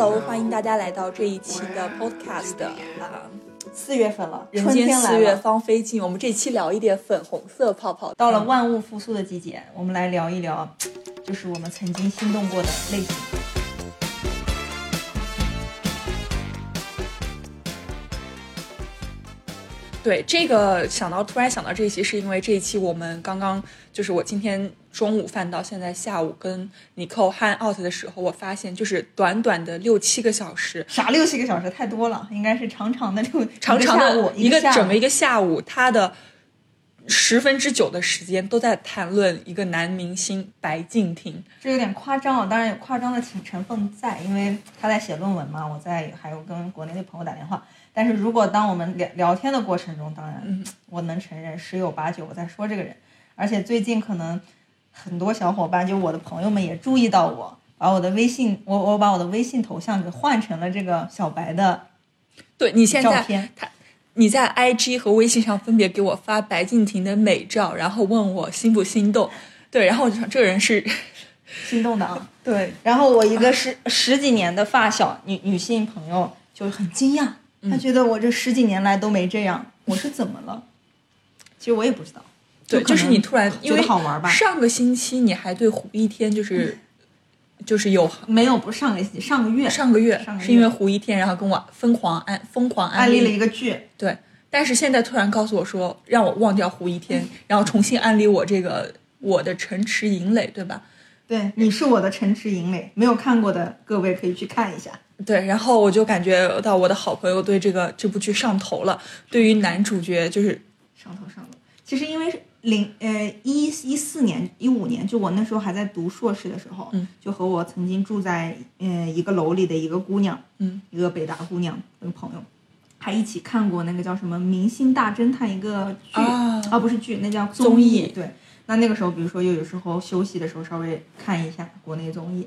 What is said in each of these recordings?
Hello，欢迎大家来到这一期的 podcast 啊，四月份了，人春间四月芳菲尽。我们这期聊一点粉红色泡泡，到了万物复苏的季节，我们来聊一聊，就是我们曾经心动过的类型。对这个想到突然想到这一期，是因为这一期我们刚刚就是我今天中午饭到现在下午跟尼寇 hang out 的时候，我发现就是短短的六七个小时，啥六七个小时？太多了，应该是长长的六长长的一下午整个一个个下午，他的十分之九的时间都在谈论一个男明星白敬亭。这有点夸张啊，当然有夸张的成成分在，因为他在写论文嘛，我在还有跟国内的朋友打电话。但是如果当我们聊聊天的过程中，当然、嗯我能承认十有八九我在说这个人，而且最近可能很多小伙伴，就我的朋友们也注意到我，把我的微信，我我把我的微信头像给换成了这个小白的对你现在照片。他你在 IG 和微信上分别给我发白敬亭的美照，然后问我心不心动。对，然后我就想这个人是心动的啊！对然后我一个十十几年的发小女女性朋友就很惊讶，她觉得我这十几年来都没这样，我是怎么了？其实我也不知道，对，就是你突然因觉为得好玩吧？上个星期你还对胡一天就是、就是有没有，不是上个星期，上个月上个月是因为胡一天，然后跟我疯狂安疯狂安安利了一个剧，对，但是现在突然告诉我说让我忘掉胡一天，然后重新安利我这个我的城池营垒，对吧？对，你是我的城池营垒，没有看过的各位可以去看一下。对，然后我就感觉到我的好朋友对这个这部剧上头了，对于男主角就是上头上头。其实因为是零呃一一四年一五年，就我那时候还在读硕士的时候，嗯，就和我曾经住在嗯、呃一个楼里的一个姑娘，嗯，一个北大姑娘，一个朋友，还一起看过那个叫什么《明星大侦探》一个剧啊不是剧，那叫综艺对，那那个时候，比如说又有时候休息的时候稍微看一下国内综艺。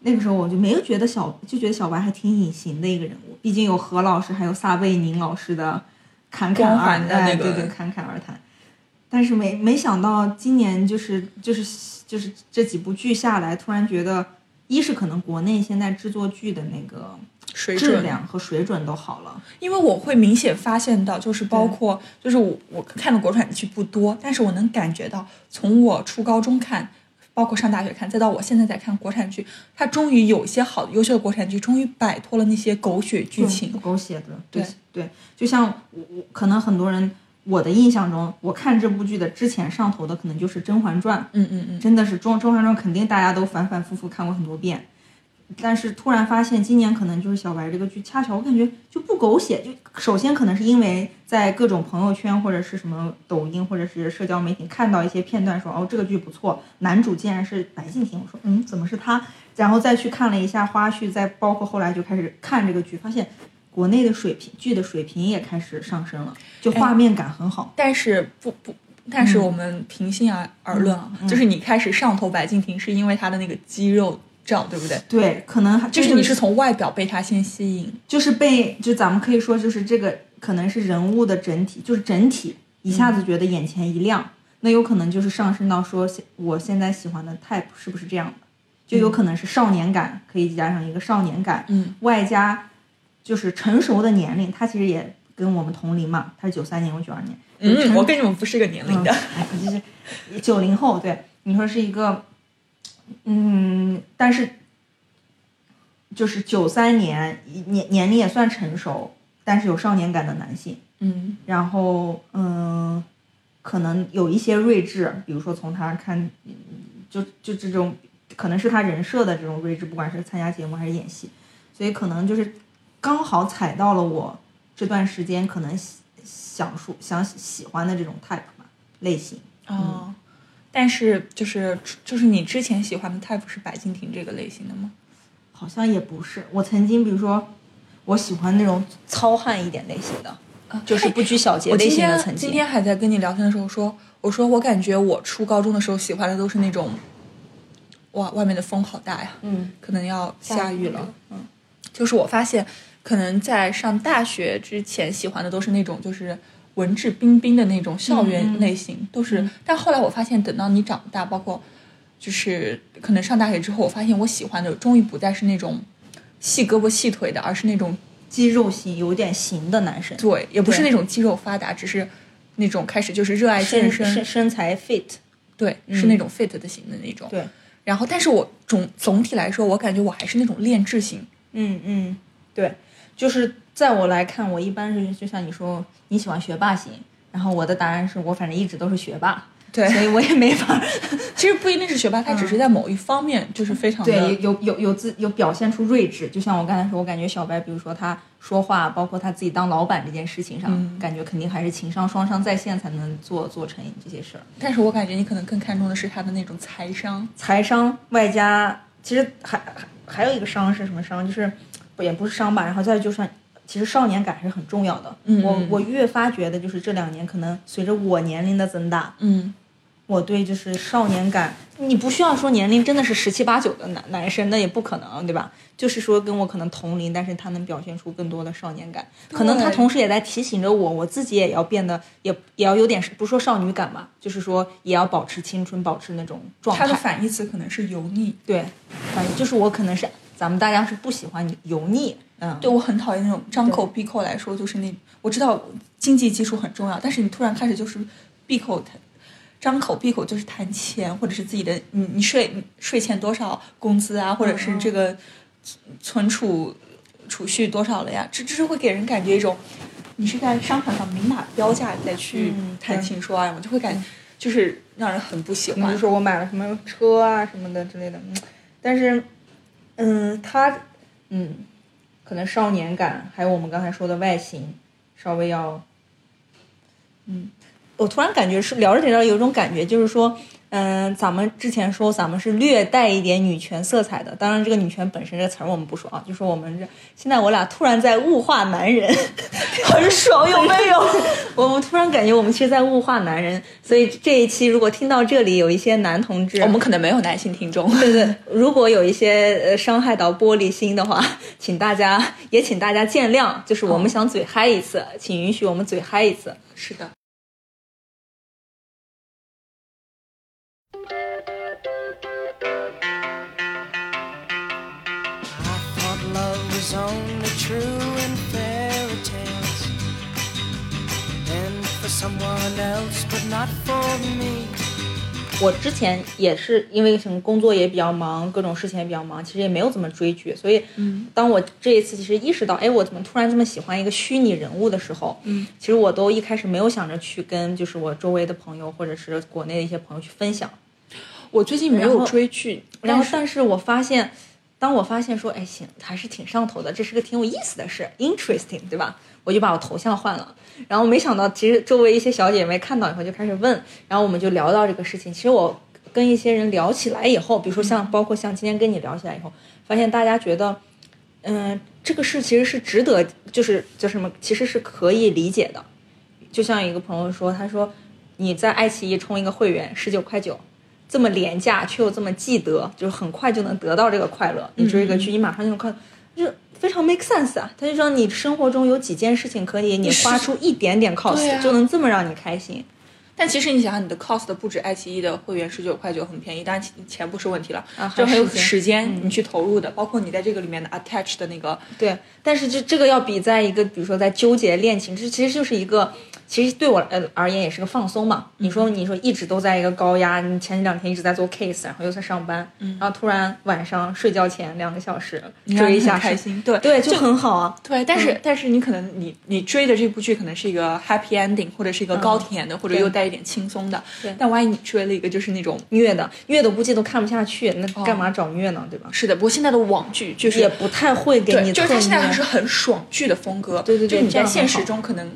那个时候我就没有觉得小，就觉得小白还挺隐形的一个人物，毕竟有何老师，还有撒贝宁老师的侃侃而环的那个哎对对，侃侃而谈。但是没没想到今年就是就是就是这几部剧下来，突然觉得，一是可能国内现在制作剧的那个质水准量和水准都好了，因为我会明显发现到，就是包括就是我我看的国产剧不多，但是我能感觉到，从我初高中看，包括上大学看，再到我现在在看国产剧，它终于有一些好的优秀的国产剧，终于摆脱了那些狗血剧情。狗血的，对对对，就像我我可能很多人我的印象中，我看这部剧的之前上头的可能就是《甄嬛传》，嗯嗯嗯，真的是《甄甄嬛传》肯定大家都反反复复看过很多遍，但是突然发现今年可能就是小白这个剧，恰巧我感觉就不狗血。就首先可能是因为在各种朋友圈或者是什么抖音或者是社交媒体看到一些片段说哦这个剧不错，男主竟然是白敬亭，我说嗯怎么是他？然后再去看了一下花絮，再包括后来就开始看这个剧，发现国内的水平剧的水平也开始上升了，就画面感很好。但是不不，但是我们平心而而论啊，就是你开始上头白敬亭，是因为他的那个肌肉照，对不对？对，可能就是你是从外表被他先吸引，就是被，就咱们可以说，就是这个可能是人物的整体，就是整体一下子觉得眼前一亮，那有可能就是上升到说，现我现在喜欢的 type 是不是这样的，就有可能是少年感，可以加上一个少年感，嗯，外加就是成熟的年龄，他其实也跟我们同龄嘛，他是九三年，我九二年，嗯，我跟你们不是一个年龄的，哎，就是九零后，对你说是一个，嗯，但是就是九三年年年龄也算成熟，但是有少年感的男性，嗯。然后嗯，可能有一些睿智，比如说从他看，嗯就就这种可能是他人设的这种睿智，不管是参加节目还是演戏，所以可能就是刚好踩到了我这段时间可能喜想说想喜欢的这种 type 嘛类型。哦，但是就是就是你之前喜欢的 type 是白敬亭这个类型的吗？好像也不是。我曾经比如说，我喜欢那种糙汉一点类型的，就是不拘小节类型的曾经。今天还在跟你聊天的时候说，我说我感觉我初高中的时候喜欢的都是那种，哇，外面的风好大呀，嗯，可能要下雨雨了，嗯，就是我发现，可能在上大学之前喜欢的都是那种就是文质彬彬的那种校嗯园类型，都是。但后来我发现，等到你长大，包括就是可能上大学之后，我发现我喜欢的终于不再是那种细胳膊细腿的，而是那种肌肉型有点型的男生，对，也不是那种肌肉发达，只是那种开始就是热爱健身身，身身材 fit，对，是那种 fit 的型的那种。对，然后，但是我总总体来说，我感觉我还是那种练质型。嗯嗯，对，就是在我来看，我一般是就像你说你喜欢学霸型，然后我的答案是我反正一直都是学霸，对所以我也没法。其实不一定是学霸，他只是在某一方面就是非常的对，有有有自有表现出睿智，就像我刚才说，我感觉小白，比如说他说话，包括他自己当老板这件事情上，嗯感觉肯定还是情商双商在线才能做做成这些事儿。但是我感觉你可能更看重的是他的那种财商。财商外加，其实还还还有一个商是什么商？就是不也不是伤吧，然后再就是，其实少年感是很重要的。嗯我我越发觉得，就是这两年可能随着我年龄的增大，嗯，我对就是少年感，你不需要说年龄真的是十七八九的男男生，那也不可能，对吧？就是说跟我可能同龄，但是他能表现出更多的少年感，可能他同时也在提醒着我，我自己也要变得也也要有点不说少女感吧，就是说也要保持青春，保持那种状态。他的反义词可能是油腻。对，反正就是我可能是咱们大家是不喜欢油腻，嗯，对我很讨厌那种张口闭口来说，就是那我知道经济基础很重要，但是你突然开始就是闭口谈，张口闭口就是谈钱，或者是自己的你你税你税前多少工资啊，或者是这个存储储蓄多少了呀？这这是会给人感觉一种你是在商场上明码标价再去嗯谈情说爱我，就会感觉就是让人很不喜欢比如。说我买了什么车啊什么的之类的，嗯，但是，嗯，他，嗯，可能少年感，还有我们刚才说的外形，稍微要，嗯，我突然感觉是聊着聊着有一种感觉，就是说，嗯，咱们之前说咱们是略带一点女权色彩的，当然这个女权本身这个词儿我们不说啊，就说我们这现在我俩突然在物化男人，很爽有没有？我们突然感觉我们其实在物化男人，所以这一期如果听到这里有一些男同志，我们可能没有男性听众，对对，如果有一些呃伤害到玻璃心的话，请大家也请大家见谅，就是我们想嘴嗨一次，请允许我们嘴嗨一次。是的。我之前也是因为什么工作也比较忙，各种事情也比较忙，其实也没有怎么追剧。所以，当我这一次其实意识到，哎，我怎么突然这么喜欢一个虚拟人物的时候，嗯，其实我都一开始没有想着去跟就是我周围的朋友或者是国内的一些朋友去分享。我最近没有追剧，然后，但是我发现，当我发现说，哎，行，还是挺上头的，这是个挺有意思的事，interesting，对吧？我就把我头像换了。然后没想到，其实周围一些小姐妹看到以后就开始问，然后我们就聊到这个事情。其实我跟一些人聊起来以后，比如说像包括像今天跟你聊起来以后，发现大家觉得，嗯、这个事其实是值得，就是叫什么，其实是可以理解的。就像一个朋友说，他说你在爱奇艺充一个会员十九块九，这么廉价却又这么记得，就是很快就能得到这个快乐。你追一个剧，你马上就能快乐，就是非常 make sense 啊。他就说你生活中有几件事情可以你花出一点点 cost、啊就能这么让你开心。但其实你想想，你的 cost 不止爱奇艺的会员十九块九很便宜，当然钱钱不是问题了，啊就还有还有时间你去投入的，包括你在这个里面的 attach 的那个，对，但是这这个要比在一个比如说在纠结恋情，这其实就是一个，其实对我呃而言也是个放松嘛。你说你说一直都在一个高压，你前两天一直在做 case，然后又在上班，然后突然晚上睡觉前两个小时追一下开心，对对，就很好啊。对，但是、但是你可能你你追的这部剧可能是一个 happy ending，或者是一个高甜的，或者又带一点轻松的。对但万一你追了一个就是那种，虐的虐的估计都看不下去，那干嘛找虐呢？对吧？是的，不过现在的网剧就是也不太会给，你就是它现在还是很爽剧的风格。对对对就你在现实中可能，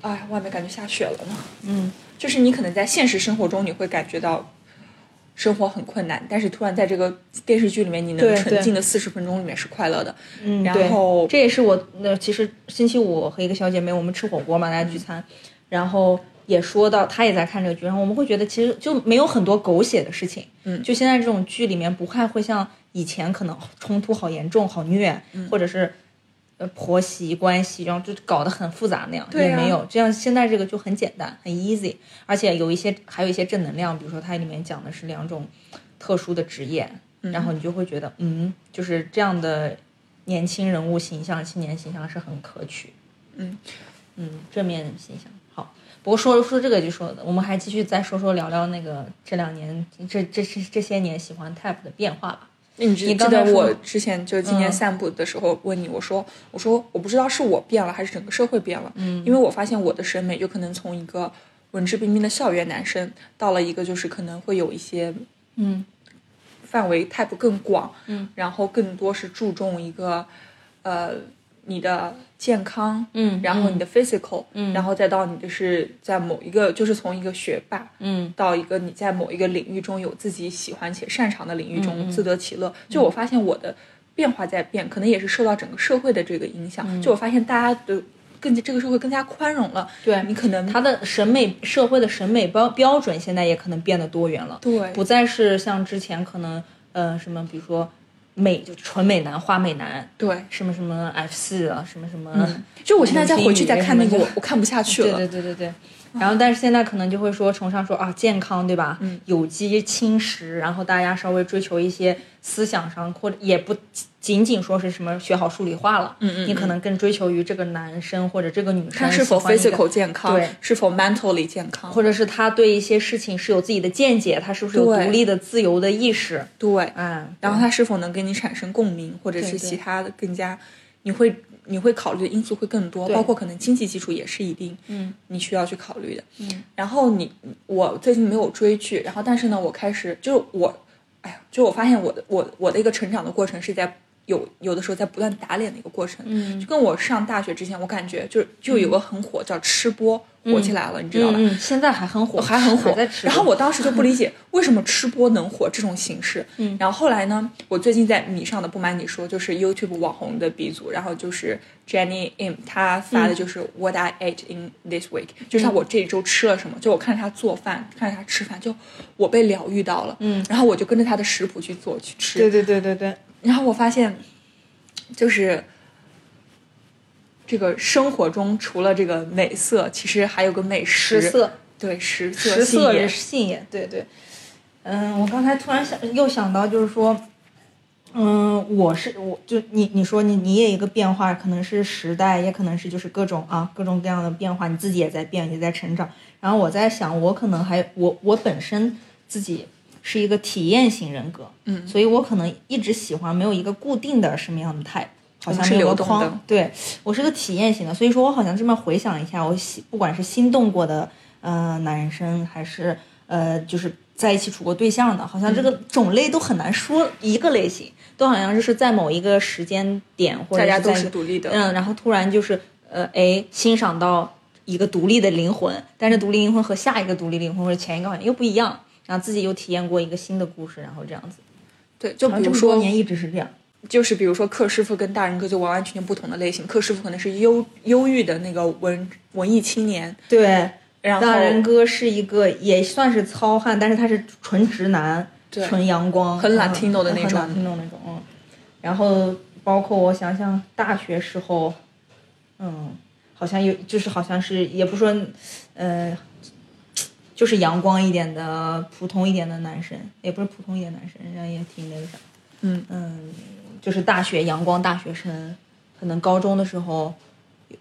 哎，外面感觉下雪了呢。嗯，就是你可能在现实生活中你会感觉到生活很困难，但是突然在这个电视剧里面，你能沉浸的四十分钟里面是快乐的。嗯，然后这也是我那其实星期五和一个小姐妹我们吃火锅嘛，大家聚餐，然后也说到他也在看这个剧，然后我们会觉得其实就没有很多狗血的事情，嗯就现在这种剧里面不太会像以前可能冲突好严重、好虐，嗯或者是。呃，婆媳关系，然后就搞得很复杂那样，对啊也没有这样。现在这个就很简单，很 easy，而且有一些还有一些正能量，比如说它里面讲的是两种特殊的职业，然后你就会觉得，嗯，就是这样的年轻人物形象、青年形象是很可取，嗯嗯，正面形象好。不过说说这个就说的，我们还继续再说说聊聊那个这两年这这这这些年喜欢 type 的变化吧。那你刚才我之前就今年嗯。散步的时候问你，我说我说我不知道是我变了还是整个社会变了，嗯，因为我发现我的审美有可能从一个文质彬彬的校园男生，到了一个就是可能会有一些嗯。范围 type 更广，嗯，然后更多是注重一个呃你的健康，嗯然后你的 physical，嗯。然后再到你的是在某一个就是从一个学霸，嗯。到一个你在某一个领域中有自己喜欢且擅长的领域嗯中自得其乐。就我发现我的变化在变，可能也是受到整个社会的这个影响。嗯。就我发现大家的更这个社会更加宽容了，对。你可能他的审美社会的审美标标准现在也可能变得多元了，对。不再是像之前可能呃什么，比如说美就纯美男、花美男，对。什么什么 F 四啊，什么什么，就我现在再回去再看那个，我我看不下去对了。对对对对。然后，但是现在可能就会说崇尚说啊健康，对吧？嗯有机轻食，然后大家稍微追求一些思想上，或者也不仅仅说是什么学好数理化了，嗯嗯你可能更追求于这个男生或者这个女生他是否 physical 健康，对。是否 mentally 健康，或者是他对一些事情是有自己的见解，他是不是有独立的、自由的意识？对，嗯，然后他是否能跟你产生共鸣，或者是其他的更加，你会你会考虑的因素会更多，包括可能经济基础也是一定，嗯，你需要去考虑的。嗯，然后你我最近没有追剧，然后但是呢，我开始就是我，哎呀，就我发现我的我我的一个成长的过程是在有有的时候在不断打脸的一个过程，嗯就跟我上大学之前，我感觉就就有个很火叫吃播火起来了，你知道吧？嗯，现在还很火，还很火在。然后我当时就不理解 为什么吃播能火这种形式。嗯然后后来呢，我最近在米上的不瞒你说，就是 YouTube 网红的鼻祖，然后就是 Jenny Im，她发的就是 What I ate in this week，、就是她我这一周吃了什么，就我看着她做饭，看着她吃饭，就我被疗愈到了。嗯然后我就跟着她的食谱去做去吃。对对对对对，然后我发现，就是这个生活中除了这个美色，其实还有个美食。食色，对食色食色也是性也，对对。嗯，我刚才突然想又想到，就是说，嗯，我是我就你你说你你也有一个变化，可能是时代，也可能是就是各种啊各种各样的变化，你自己也在变，也在成长。然后我在想，我可能还我我本身自己是一个体验型人格，嗯。所以我可能一直喜欢没有一个固定的什么样的 type。好像是没有个框。对我是个体验型的，所以说我好像这么回想一下，我喜不管是心动过的呃男生，还是呃就是在一起处过对象的，好像这个种类都很难说一个类型，都好像就是在某一个时间点或者大家都是独立的。嗯，然后突然就是呃，哎，欣赏到一个独立的灵魂，但是独立灵魂和下一个独立灵魂或者前一个好像又不一样，然后自己又体验过一个新的故事，然后这样子。对，就比如说，年一直是这样。就是比如说克师傅跟大人哥就完完全全不同的类型。克师傅可能是忧忧郁的那个文文艺青年，对，然后大人哥是一个也算是糙汉，但是他是纯直男，对纯阳光，很嗯 Latino 的那种很 Latino 那种。嗯，然后包括我想想，大学时候，嗯，好像有，就是好像是也不说，呃，就是阳光一点的、普通一点的男生，也不是普通一点男生，人家也挺那个啥，嗯嗯，就是大学阳光大学生，可能高中的时候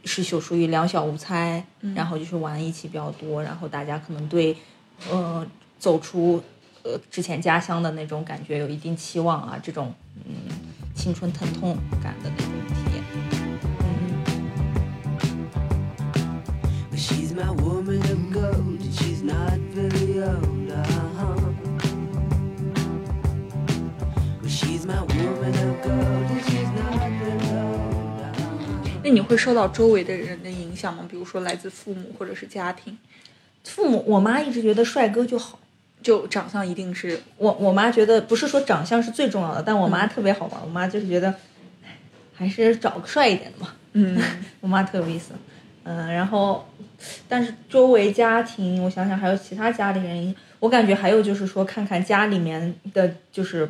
是属属于两小无猜，然后就是玩一起比较多，然后大家可能对，呃，走出呃之前家乡的那种感觉有一定期望啊，这种嗯青春疼痛感的那种体验。嗯 Not. Uh-huh. Well, she's my woman of gold, and she's not. Uh-huh. 那你会受到周围的人的影响吗？比如说来自父母或者是家庭？父母，我妈一直觉得帅哥就好，就长相一定是我我妈觉得不是说长相是最重要的，但我妈特别好玩，我妈就是觉得，哎还是找个帅一点的嘛。嗯 我妈特有意思，嗯、然后，但是周围家庭，我想想还有其他家里人，我感觉还有就是说，看看家里面的就是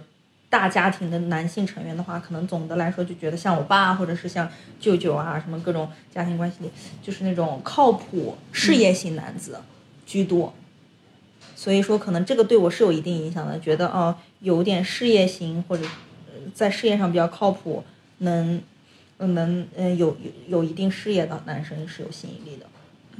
大家庭的男性成员的话，可能总的来说就觉得像我爸或者是像舅舅啊，什么各种家庭关系里，就是那种靠谱事业型男子居多。所以说，可能这个对我是有一定影响的，觉得哦、有点事业型或者呃在事业上比较靠谱，能呃能嗯有有有一定事业的男生是有吸引力的。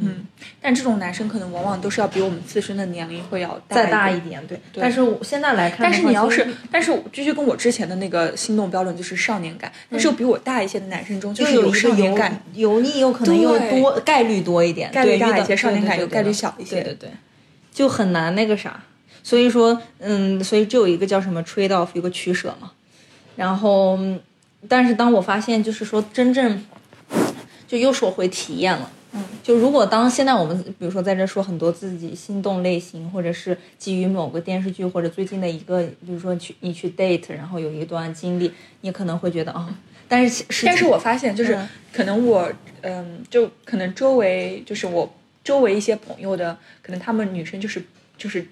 嗯，但这种男生可能往往都是要比我们自身的年龄会要再大一一点，对。但是我现在来看但是你要是，但是我继续跟我之前的那个心动标准就是少年感，但是又比我大一些的男生中就是一有少年感，油腻，又可能又多概率多一点，概率对大一些，少年对对对感有概率小一些。对对对，就很难那个啥。所以说，嗯，所以就有一个叫什么 trade off，有个取舍嘛。然后，嗯但是当我发现，就是说真正，就又说回体验了。嗯，就如果当现在我们比如说在这说很多自己心动类型，或者是基于某个电视剧或者最近的一个，比如说去你去 date，然后有一段经历，你可能会觉得啊、但是其实但是我发现，就是嗯可能我，嗯，就可能周围就是我周围一些朋友的，可能他们女生就是就是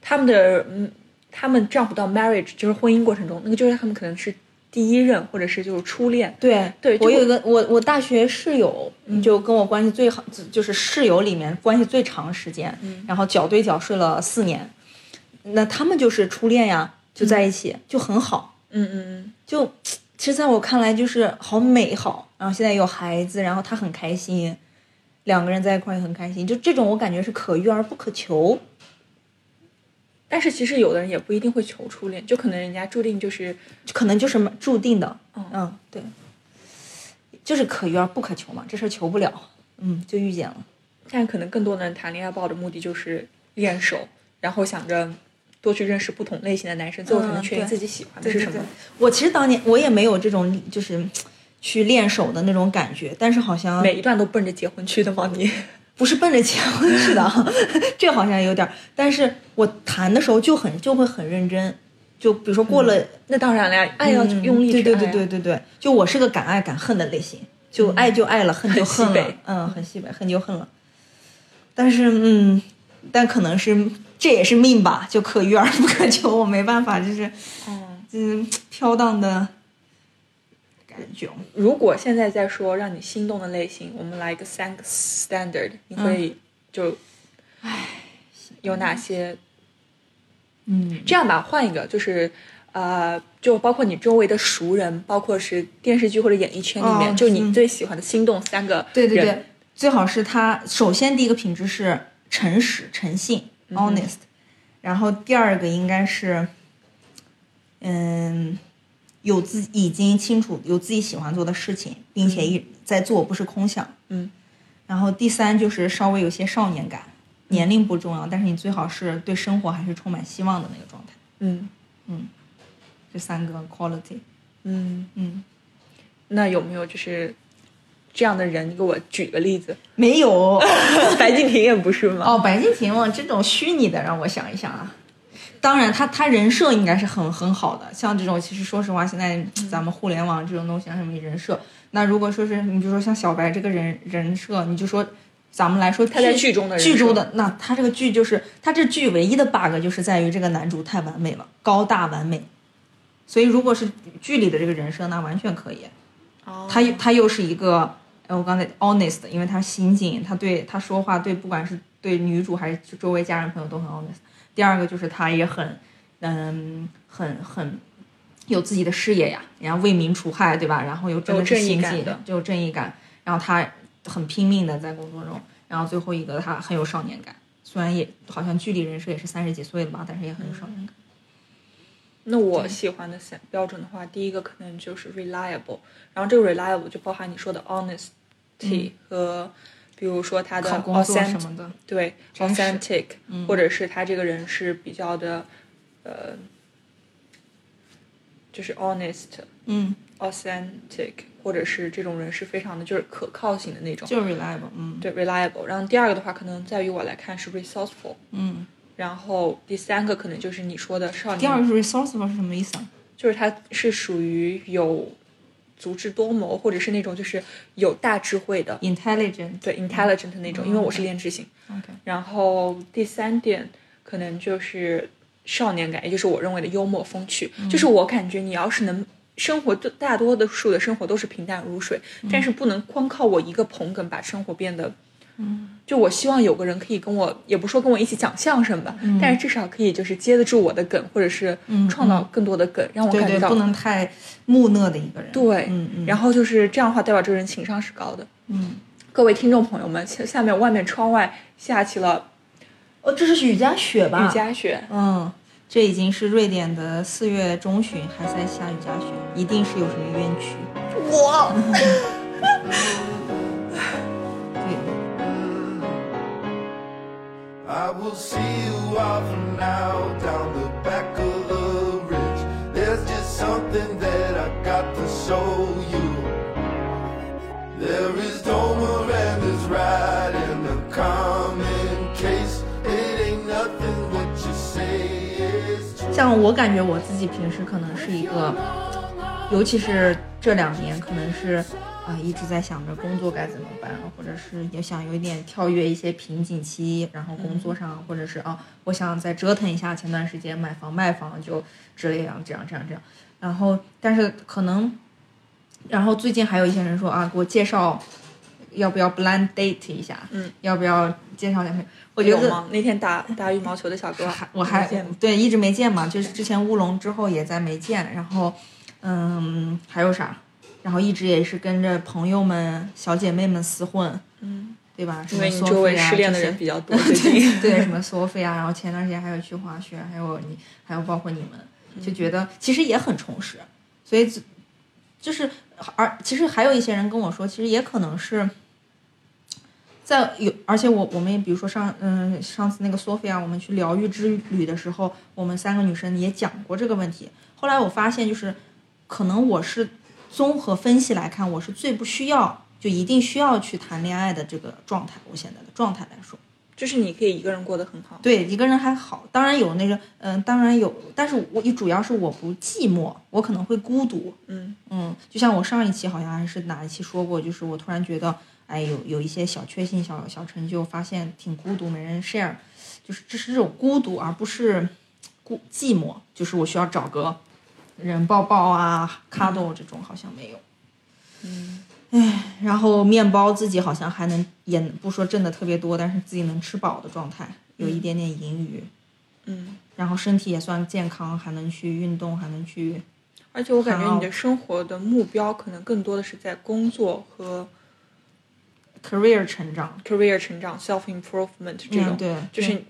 他们的嗯，他们丈夫到 marriage 就是婚姻过程中，那个就是他们可能是第一任或者是就是初恋，对对我有一个我我大学室友，就跟我关系最好，就就是室友里面关系最长时间，然后脚对脚睡了四年，那他们就是初恋呀，就在一起、就很好，嗯嗯嗯，就 其实在我看来就是好美好，然后现在有孩子，然后他很开心，两个人在一块也很开心，就这种我感觉是可遇而不可求，但是其实有的人也不一定会求初恋，就可能人家注定就是可能就是注定的，嗯嗯，对，就是可遇而不可求嘛，这事儿求不了，嗯，就遇见了。但可能更多的人谈恋爱抱的目的就是练手，然后想着多去认识不同类型的男生，最后才能确定自己喜欢的对对对是什么。，我其实当年我也没有这种就是去练手的那种感觉，但是好像每一段都奔着结婚去的吗？你？不是奔着结婚去的啊，这好像有点儿。但是我弹的时候就很就会很认真，就比如说过了，那当然了呀，爱要嗯用力去对对对对对对，就我是个敢爱敢恨的类型，就爱就爱了，恨就恨了嗯，很西北，恨就恨了。但是嗯，但可能是这也是命吧，就可遇而不可求，我没办法，就是嗯，嗯飘荡的感觉。如果现在再说让你心动的类型，我们来一个三个 standard，你会就，唉，有哪些？嗯，这样吧，换一个，就是。呃，就包括你周围的熟人，包括是电视剧或者演艺圈里面，哦就你嗯。最喜欢的心动三个对对对，最好是他首先第一个品质是诚实、诚信、honest，、然后第二个应该是，嗯，有自己已经清楚有自己喜欢做的事情，并且一在做，不是空想。嗯，然后第三就是稍微有些少年感，年龄不重要，但是你最好是对生活还是充满希望的那个状态。嗯嗯这三个 quality，嗯，嗯，那有没有就是这样的人？你给我举个例子。没有。白敬亭也不是吗？哦，白敬亭嘛，这种虚拟的，让我想一想啊。当然他，他人设应该是很很好的。像这种，其实说实话，现在咱们互联网这种东西，上面人设，那如果说是你比如说像小白这个人人设，你就说咱们来说他在剧中的人剧中的，那他这个剧就是他这剧唯一的 bug 就是在于这个男主太完美了，高大完美。所以如果是剧里的这个人设，那完全可以。哦他又他又是一个，哎，我刚才 honest，因为他心境，他对他说话对不管是对女主还是周围家人朋友都很 honest。第二个就是他也很，嗯，很很有自己的事业呀，然后为民除害，对吧？然后又真的是心境就有正义感，然后他很拼命的在工作中，然后最后一个他很有少年感，虽然也好像距离人设也是三十几岁了吧，但是也很有少年感。那我喜欢的三标准的话，第一个可能就是 reliable，然后这个 reliable 就包含你说的 honesty 和，比如说他的 authentic，什么的，对 authentic，、或者是他这个人是比较的，呃，就是 honest。嗯，authentic，或者是这种人是非常的就是可靠性的那种，就是 reliable，嗯对 reliable。然后第二个的话，可能在于我来看是 resourceful，嗯然后第三个可能就是你说的少年，第二个是 resourceful 是什么意思啊？就是他是属于有足智多谋，或者是那种就是有大智慧的，intelligent。对 intelligent 的那种，因为我是练智型。OK，然后第三点可能就是少年感，也就是我认为的幽默风趣。就是我感觉你要是能生活，大多的数的生活都是平淡如水，但是不能光靠我一个捧哏把生活变得。嗯就我希望有个人可以跟我，也不说跟我一起讲相声吧，但是至少可以就是接得住我的梗，或者是创造更多的梗，让我感觉到不能太木讷的一个人。对，嗯嗯然后就是这样的话，代表这个人情商是高的。嗯，各位听众朋友们，下下面外面窗外下起了哦，这是雨夹雪吧？雨夹雪，嗯，这已经是瑞典的四月中旬，还在下雨夹雪，一定是有什么冤屈。我 对，像我感觉我自己平时可能是一个，尤其是这两年，可能是啊、一直在想着工作该怎么办，或者是也想有一点跳跃一些瓶颈期，然后工作上，或者是啊，我想再折腾一下前段时间买房卖房就之类啊这样这样这样，然后但是可能，然后最近还有一些人说啊，给我介绍。要不要 blind date 一下？嗯，要不要介绍两个？我觉得？那天打打羽毛球的小哥还，我还对一直没见嘛，就是之前乌龙之后也在没见，然后嗯还有啥？然后一直也是跟着朋友们、小姐妹们厮混，嗯，对吧？什因么为你周围失恋的人比较多，对对什么 Sophia，然后前段时间还有去滑雪，还有你，还有包括你们，就觉得其实也很充实，所以就就是而其实还有一些人跟我说，其实也可能是。在有，而且我我们也比如说上嗯上次那个 Sophia，我们去疗愈之旅的时候，我们三个女生也讲过这个问题。后来我发现，就是可能我是综合分析来看，我是最不需要就一定需要去谈恋爱的这个状态。我现在的状态来说，就是你可以一个人过得很好。对一个人还好，当然有那个嗯、当然有，但是我主要是我不寂寞，我可能会孤独。嗯嗯，就像我上一期好像还是哪一期说过，就是我突然觉得，哎，有有一些小确幸、小小成就，发现挺孤独，没人 share，就是这是这种孤独，而不是孤寂寞，就是我需要找个人抱抱啊、cuddle 这种，好像没有。嗯，唉，然后面包自己好像还能，也不说挣的特别多，但是自己能吃饱的状态，有一点点盈余，嗯，然后身体也算健康，还能去运动，还能去。而且我感觉你的生活的目标可能更多的是在工作和 career 成长，career 成长、self improvement 这种，嗯，对，就是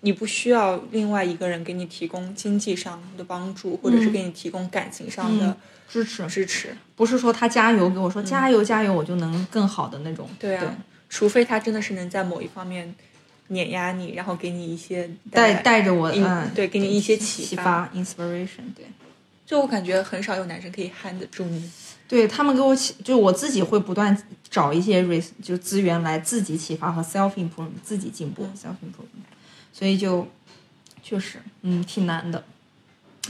你不需要另外一个人给你提供经济上的帮助，或者是给你提供感情上的支持，支持。不是说他加油给我说、加油加油，我就能更好的那种。对啊，除非他真的是能在某一方面碾压你，然后给你一些带来带着我，嗯，对给你一些启启发发 inspiration，对。就我感觉很少有男生可以 handle 住你。对他们给我启，就我自己会不断找一些 res 就是资源来自己启发和 self improvement 自己进步、self improvement，所以就确实嗯挺难的，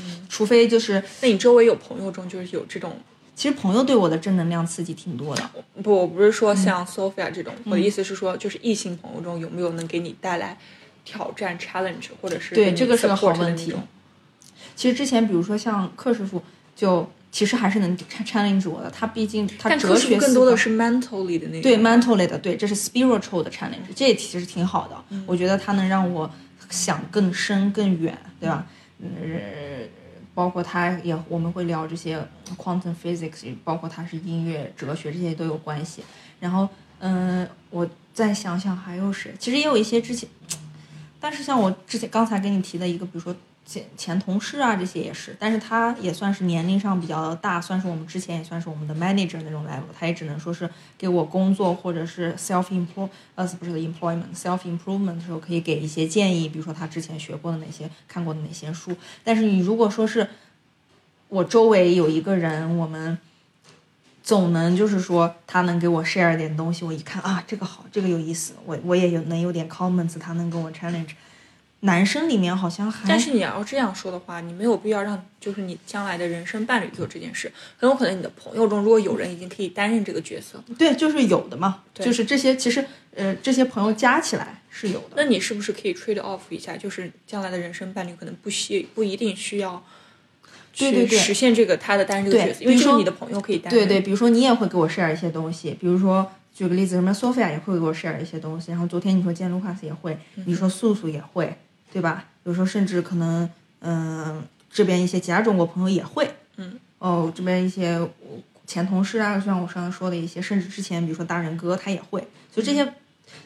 嗯，除非就是那你周围有朋友中就是有这种其实朋友对我的正能量刺激挺多的，不，我不是说嗯。像 Sophia 这种，我的意思是说，就是异性朋友中有没有能给你带来挑战 challenge，或者是对这个是个好问题。其实之前比如说像克师傅就其实还是能 challenge 我的，他毕竟他哲学更多的是 mentally 的那种。对 mentally 的，对，这是 spiritual 的 challenge，这也其实挺好的。嗯我觉得它能让我想更深更远，对吧？嗯，包括他也我们会聊这些 quantum physics，包括它是音乐、哲学这些都有关系。然后，嗯，我再想想还有谁，其实也有一些之前，但是像我之前刚才给你提的一个，比如说前前同事啊，这些也是，但是他也算是年龄上比较大，算是我们之前也算是我们的 manager 那种 level，他也只能说是给我工作或者是 self improve 呃不是 employment self improvement 的时候可以给一些建议，比如说他之前学过的哪些看过的哪些书，但是你如果说是我周围有一个人，我们。总能就是说，他能给我 share 点东西，我一看啊，这个好，这个有意思，我我也有能有点 comments，他能跟我 challenge，男生里面好像还，但是你要这样说的话，你没有必要让就是你将来的人生伴侣做这件事。很有可能你的朋友中，如果有人已经可以担任这个角色，对，就是有的嘛，对就是这些其实呃这些朋友加起来是有的。那你是不是可以 trade off 一下？就是将来的人生伴侣可能不需不一定需要对对对去实现这个他的担任这个角色，因为说这是你的朋友可以担任。对对，比如说你也会给我 share 一些东西，比如说举个例子，什么 Sophia 也会给我 share 一些东西，然后昨天你说见 Lucas 也会，你说素素也会，对吧？有时候甚至可能，嗯、这边一些其他中国朋友也会，嗯，哦，这边一些前同事啊，就像我刚才说的一些，甚至之前比如说大人哥他也会，所以这些，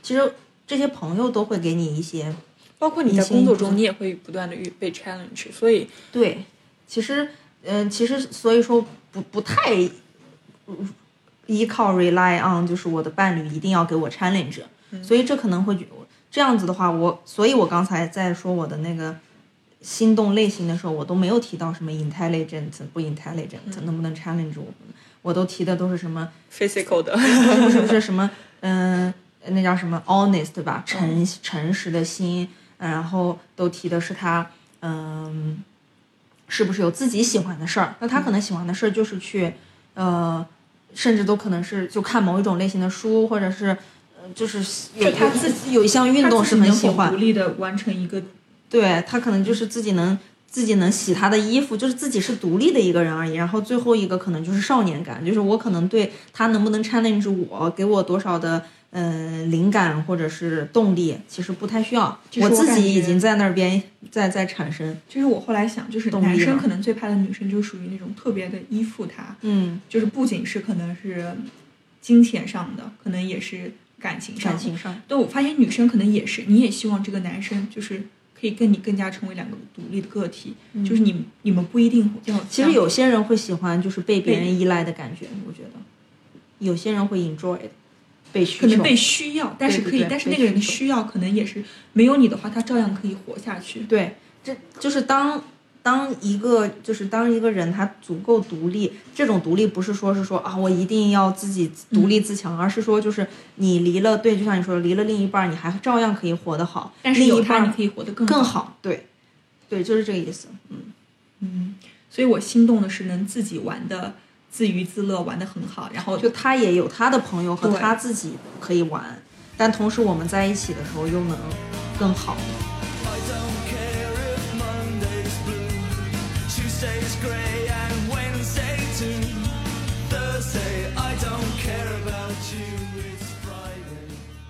其实这些朋友都会给你一些包括你在工作中，你也会不断的遇被 challenge，所以。对，其实，嗯、其实所以说不不太嗯依靠 rely on，就是我的伴侣一定要给我 challenge，、所以这可能会觉这样子的话，我所以我刚才在说我的那个心动类型的时候，我都没有提到什么 intelligent 不 intelligent，、能不能 challenge 我，我都提的都是什么 physical 的，不是不是什么，嗯、那叫什么 honest 对吧？诚诚实的心，嗯然后都提的是他，嗯，是不是有自己喜欢的事儿？那他可能喜欢的事儿就是去，呃，甚至都可能是就看某一种类型的书，或者是，呃，就是有就他自己有一项运动是很喜欢独，立的完成一个。对他可能就是自己能自己能洗他的衣服，就是自己是独立的一个人而已。然后最后一个可能就是少年感，就是我可能对他能不能 challenge 我，给我多少的呃灵感或者是动力，其实不太需要，我我自己已经在那边在在产生，就是我后来想，就是男生可能最怕的女生就属于那种特别的依附他，嗯，就是不仅是可能是金钱上的，可能也是感情上。感情上，对，我发现女生可能也是，你也希望这个男生就是可以跟你更加成为两个独立的个体，就是你你们不一定要。嗯其实有些人会喜欢就是被别人依赖的感觉，我觉得有些人会 enjoy 的被可能被需要，但是可以，对对对但是那个人的需要可能也是没有你的话，他照样可以活下去。对，这就是当当一个就是当一个人他足够独立，这种独立不是说是说啊我一定要自己独立自强，而是说就是你离了对，就像你说的，离了另一半儿，你还照样可以活得好，但是另一半儿有他，你可以活得更更。好，对，对，就是这个意思。嗯，嗯，所以我心动的是能自己玩的自娱自乐，玩得很好，然后就他也有他的朋友和他自己可以玩，但同时我们在一起的时候又能更好。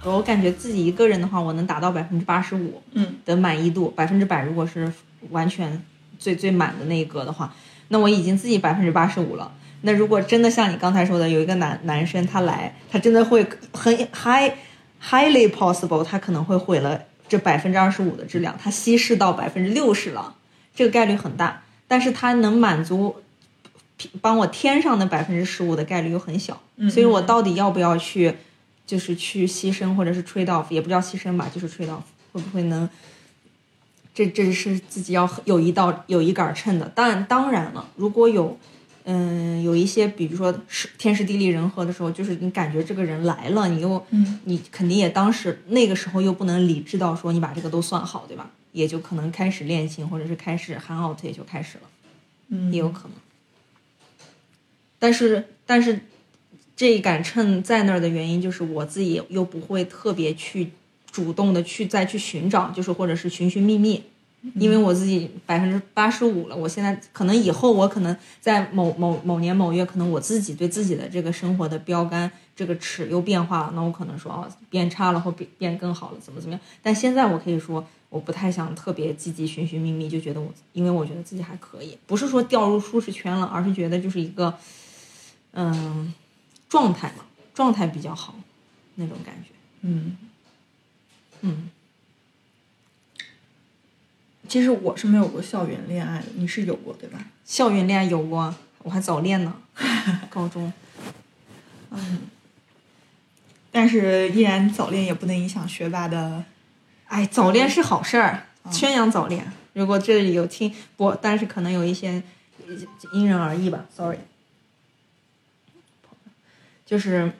我感觉自己一个人的话，我能达到百分之八十五，嗯，的满意度，百分之百如果是完全最最满的那一个的话，那我已经自己百分之八十五了。那如果真的像你刚才说的，有一个男男生他来，他真的会很 high highly possible，他可能会毁了这百分之二十五的质量，他稀释到百分之六十了，这个概率很大。但是它能满足帮我添上的百分之十五的概率又很小，所以我到底要不要去，就是去牺牲或者是 trade off，也不叫牺牲吧，就是 trade off，会不会能？这这是自己要有一道有一杆秤的。但当然了，如果有，嗯，有一些比如说是天时地利人和的时候，就是你感觉这个人来了，你又，嗯，你肯定也当时那个时候又不能理智到说你把这个都算好，对吧？也就可能开始练琴，或者是开始 hang out 也就开始了，嗯也有可能。但是但是这一杆秤在那儿的原因，就是我自己又不会特别去主动的去再去寻找，就是或者是寻寻觅觅，因为我自己百分之八十五了，我现在可能以后我可能在某某某年某月，可能我自己对自己的这个生活的标杆这个尺又变化了，那我可能说哦变差了或变变更好了，怎么怎么样？但现在我可以说。我不太想特别积极寻寻觅觅，就觉得我，因为我觉得自己还可以，不是说掉入舒适圈了，而是觉得就是一个，嗯，状态嘛，状态比较好，那种感觉。嗯，嗯，其实我是没有过校园恋爱的，你是有过对吧？校园恋爱有过，我还早恋呢，高中。但是依然早恋也不能影响学霸的。哎，早恋是好事儿，宣扬早恋。如果这里有听不，但是可能有一些因人而异吧，sorry。就是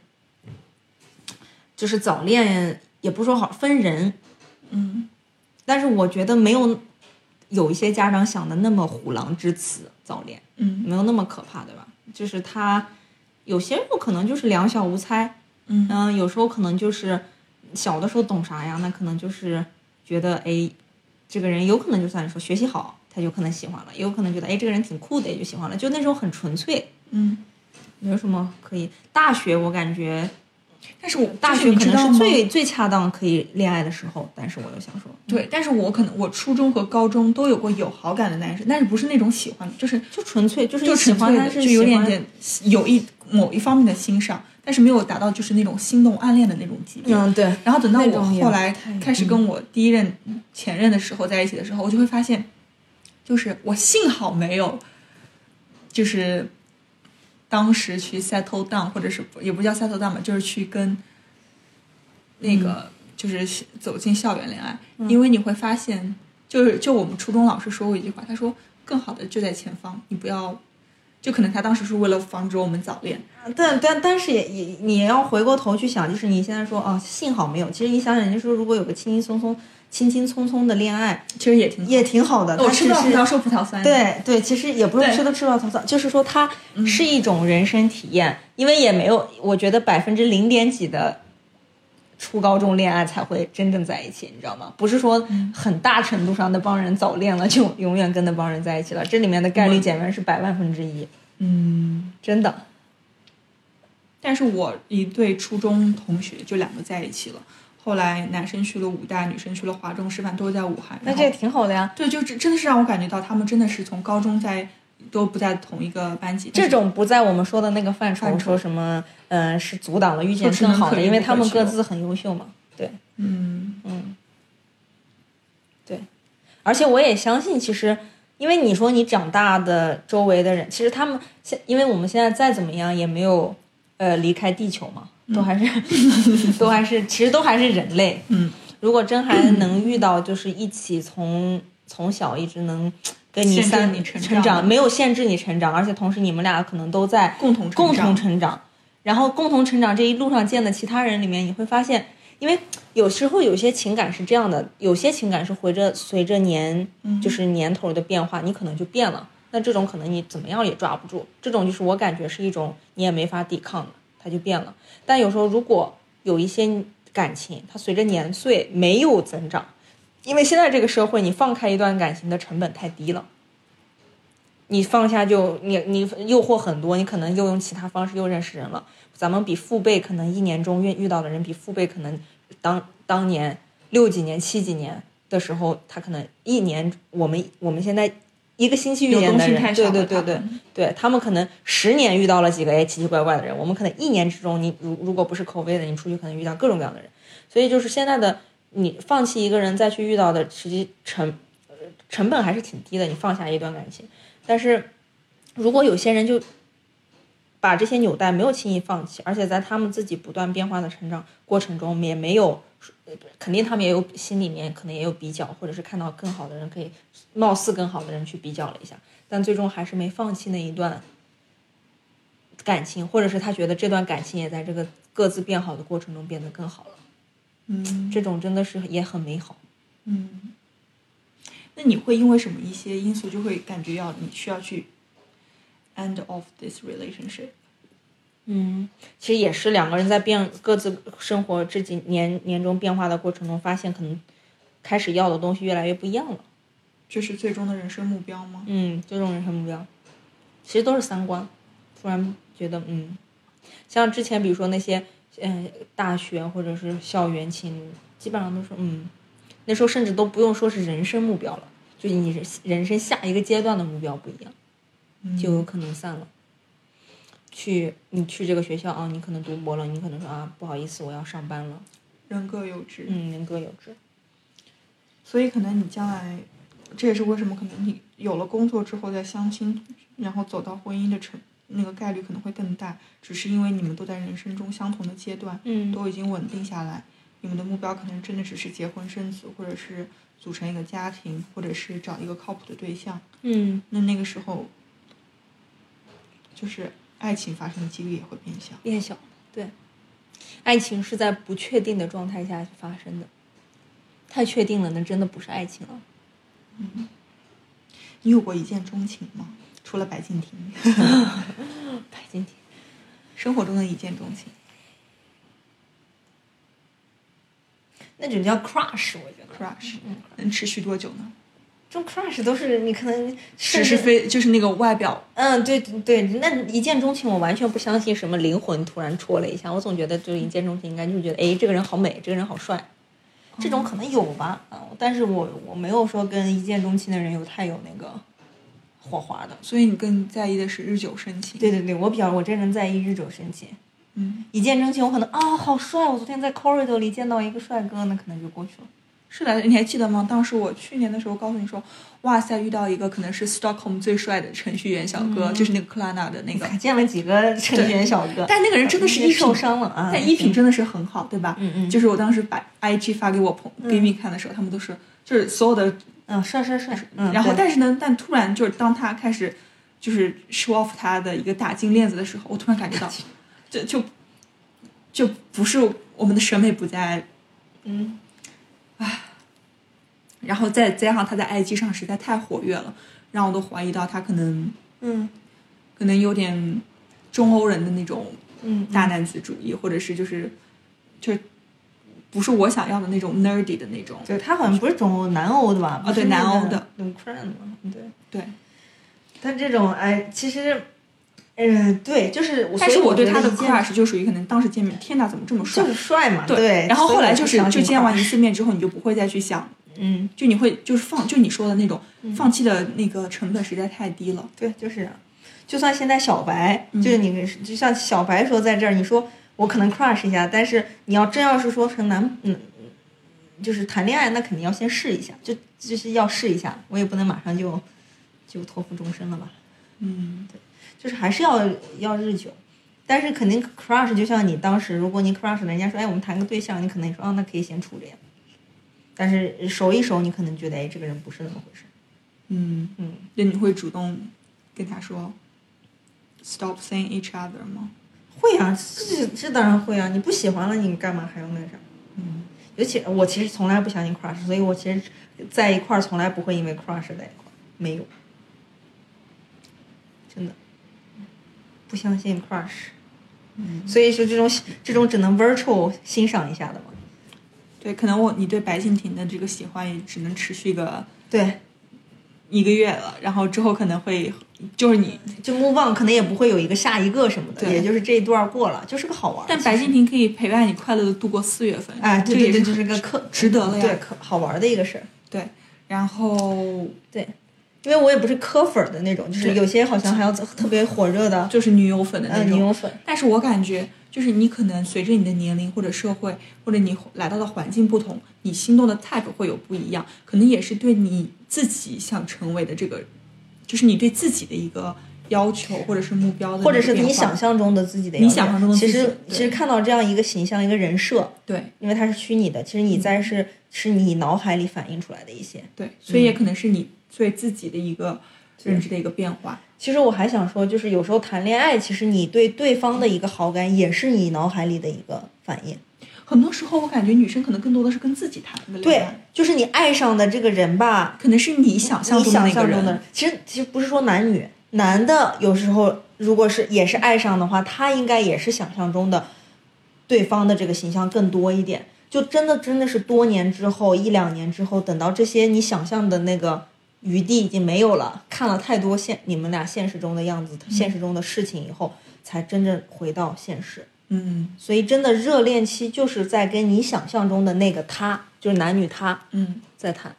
就是早恋，也不说好分人，嗯但是我觉得没有有一些家长想的那么虎狼之词早恋，嗯没有那么可怕，对吧？就是他有些时候可能就是两小无猜，嗯嗯，有时候可能就是小的时候懂啥呀？那可能就是觉得哎，这个人有可能就算你说学习好，他就可能喜欢了；也有可能觉得哎，这个人挺酷的，也就喜欢了。就那时候很纯粹，嗯。没有什么可以。大学我感觉但是我大学可能是最最恰当可以恋爱的时候，但是我又想说，对，但是我可能我初中和高中都有过有好感的男生，但是不是那种喜欢的，就是就纯粹就是就喜欢，但是就有点点有一某一方面的欣赏，但是没有达到就是那种心动暗恋的那种级别。嗯对，然后等到我后来开始跟我第一任前任的时候在一起的时候，我就会发现，就是我幸好没有，就是当时去 settle down，或者是也不叫 settle down 吧，就是去跟那个、就是走进校园恋爱，因为你会发现，就是就我们初中老师说过一句话，他说更好的就在前方，你不要。就可能他当时是为了防止我们早恋，但但但是也也你要回过头去想，就是你现在说哦，幸好没有。其实你想想，人家说如果有个轻轻松松、轻轻松松的恋爱，其实也挺也挺好的。我吃不到葡萄说葡萄酸。对对，其实也不用吃都吃不到葡萄，就是说它是一种人生体验，因为也没有，我觉得百分之零点几的初高中恋爱才会真正在一起，你知道吗？不是说很大程度上那帮人早恋了就永远跟那帮人在一起了，这里面的概率简直是百万分之一，嗯，真的。但是我一对初中同学就两个在一起了，后来男生去了武大，女生去了华中师范，都是在武汉。那这也挺好的呀。对，就真真的是让我感觉到他们真的是从高中在都不在同一个班级。这种不在我们说的那个范畴，说什么，嗯、是阻挡了遇见更好的，因为他们各自很优秀嘛。对，嗯嗯，对，而且我也相信，其实因为你说你长大的周围的人，其实他们现，因为我们现在再怎么样也没有呃离开地球嘛，都还是、都还是，其实都还是人类。嗯，如果真还能遇到，就是一起从从小一直能跟你三你成成长没有限制你成长，而且同时你们俩可能都在共同成共长同成长，然后共同成长这一路上见的其他人里面，你会发现，因为有时候有些情感是这样的，有些情感是随着随着年就是年头的变化，你可能就变了。那这种可能你怎么样也抓不住，这种就是我感觉是一种你也没法抵抗的，它就变了。但有时候如果有一些感情，它随着年岁没有增长，因为现在这个社会，你放开一段感情的成本太低了。你放下就你你诱惑很多，你可能又用其他方式又认识人了。咱们比父辈可能一年中遇遇到的人，比父辈可能当当年六几年、七几年的时候，他可能一年我们我们现在一个星期遇见的人，对对对对对，他们可能十年遇到了几个哎奇奇怪怪的人，我们可能一年之中，你如如果不是口碑的，你出去可能遇到各种各样的人。所以就是现在的你放弃一个人再去遇到的，实际成成本还是挺低的。你放下一段感情，但是如果有些人就把这些纽带没有轻易放弃，而且在他们自己不断变化的成长过程中，也没有，肯定他们也有心里面可能也有比较，或者是看到更好的人，可以貌似更好的人去比较了一下，但最终还是没放弃那一段感情，或者是他觉得这段感情也在这个各自变好的过程中变得更好了，嗯这种真的是也很美好。嗯。那你会因为什么一些因素就会感觉要你需要去 end off this relationship？嗯，其实也是两个人在变各自生活这几年年中变化的过程中，发现可能开始要的东西越来越不一样了。这是最终的人生目标吗？嗯，最终人生目标，其实都是三观。突然觉得，嗯，像之前比如说那些，嗯、大学或者是校园情侣，基本上都是，嗯，那时候甚至都不用说是人生目标了，就你人人生下一个阶段的目标不一样，就有可能散了。去你去这个学校啊，你可能读博了，你可能说啊，不好意思，我要上班了。人各有志。嗯，人各有志。所以可能你将来，这也是为什么可能你有了工作之后再相亲，然后走到婚姻的成那个概率可能会更大，只是因为你们都在人生中相同的阶段，嗯都已经稳定下来，你们的目标可能真的只是结婚生子，或者是组成一个家庭，或者是找一个靠谱的对象。嗯，那那个时候，就是爱情发生的几率也会变小。变小，对，爱情是在不确定的状态下发生的，太确定了，那真的不是爱情了。嗯你有过一见钟情吗？除了白敬亭，白敬亭，生活中的一见钟情。那种叫 crush，我觉得 crush 嗯能持续多久呢？这种 crush 都是你可能只是非就是那个外表，嗯，对对对，那一见钟情，我完全不相信什么灵魂突然戳了一下，我总觉得就是一见钟情，应该就是觉得，哎，这个人好美，这个人好帅，这种可能有吧，啊，但是我我没有说跟一见钟情的人有太有那个火花的。所以你更在意的是日久生情。对对对，我比较我这人在意日久生情，嗯，一见钟情，我可能啊、好帅，我昨天在 corridor 里见到一个帅哥，那可能就过去了。是的，你还记得吗？当时我去年的时候告诉你说，哇塞，遇到一个可能是 Stockholm 最帅的程序员小哥，就是那个克拉纳的那个还，见了几个程序员小哥，但那个人真的是衣品受伤了啊！但衣品真的是很好，对吧？嗯嗯就是我当时把 IG 发给我朋闺蜜看的时候，他们都是就是所有的，嗯，帅帅帅，嗯，然后但是呢，但突然就是当他开始就是 show off 他的一个大金链子的时候，我突然感觉到，就就就不是我们的审美不在，嗯，然后再加上他在 IG 上实在太活跃了，让我都怀疑到他可能嗯。可能有点中欧人的那种嗯，大男子主义，或者是就是就是不是我想要的那种 nerdy 的那种。对他好像不是中欧，南欧的吧？啊对南欧的对。对，但这种哎，其实，嗯，对，就是，但是我对他的 crush 就属于可能当时见面，天哪，怎么这么帅就？是帅嘛，对对。然后后来就是就见完一次面之后，你就不会再去想，嗯，就你会就是放，就你说的那种放弃的那个成本实在太低了。对，就是。就算现在小白，嗯就是你，就像小白说在这儿，你说我可能 crush 一下，但是你要真要是说成男，嗯，就是谈恋爱，那肯定要先试一下，就就是要试一下，我也不能马上就就托付终身了吧。嗯，对就是还是要要日久，但是肯定 crush 就像你当时，如果你 crush 人家说，哎，我们谈个对象，你可能说，啊，那可以先处着呀。但是熟一熟，你可能觉得，哎，这个人不是那么回事。嗯，嗯，就你会主动跟他说 stop seeing each other 吗？会啊，这这当然会啊。你不喜欢了，你干嘛还要那啥？嗯，尤其我其实从来不相信 crush，所以我其实在一块儿从来不会因为 crush 在一块儿，没有，真的不相信 crush。嗯所以说这种这种只能 virtual 欣赏一下的嘛。对，可能我你对白敬亭的这个喜欢也只能持续个对，一个月了，然后之后可能会就是你，就 move on 可能也不会有一个下一个什么的，对也就是这一段过了，就是个好玩儿。但白敬亭可以陪伴你快乐的度过四月份，哎，对对对，这也是就是个可值得了呀对，可好玩儿的一个事儿。对，然后对，因为我也不是磕粉儿的那种，就是有些好像还要特别火热的，就是女友粉的那呃，种，女友粉。但是我感觉，就是你可能随着你的年龄或者社会或者你来到的环境不同，你心动的 type 会有不一样，可能也是对你自己想成为的这个，就是你对自己的一个要求或者是目标的或者是你想象中的自己的你想象中的其实其实看到这样一个形象一个人设，对因为它是虚拟的，其实你在是是你脑海里反映出来的一些。对，所以也可能是你对自己的一个认知的一个变化。其实我还想说，就是有时候谈恋爱，其实你对对方的一个好感，也是你脑海里的一个反应。很多时候，我感觉女生可能更多的是跟自己谈的恋对，，就是你爱上的这个人吧，可能是你想象中的那个人象中的，，其实其实不是说男女，男的有时候如果是也是爱上的话，他应该也是想象中的对方的这个形象更多一点。就真的真的是多年之后，一两年之后，等到这些你想象的那个余地已经没有了，看了太多现你们俩现实中的样子、现实中的事情以后，才真正回到现实。嗯。所以真的热恋期就是在跟你想象中的那个他，就是男女他嗯，在谈。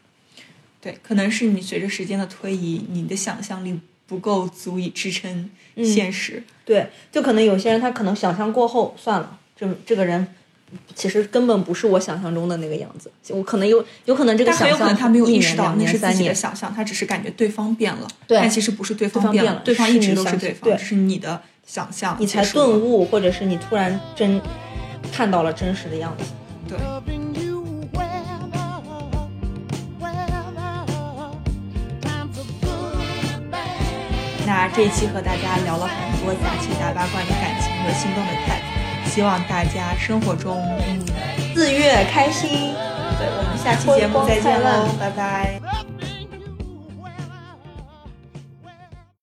对，可能是你随着时间的推移，你的想象力不够足以支撑嗯。现实。对，就可能有些人他可能想象过后算了，这这个人其实根本不是我想象中的那个样子。我可能有有可能这个但很想象有可能他没有意识到那是自己的，想象，他只是感觉对方变了，对。但其实不是对对方方变变了对方一直都是对方，对。只是你的想象你才顿悟，或者是你突然真看到了真实的样子。对。那这一期和大家聊了很多杂七杂八关于感情和心动的 type，希望大家生活中嗯自悦开心，对，我们下期节目再见喽，拜拜。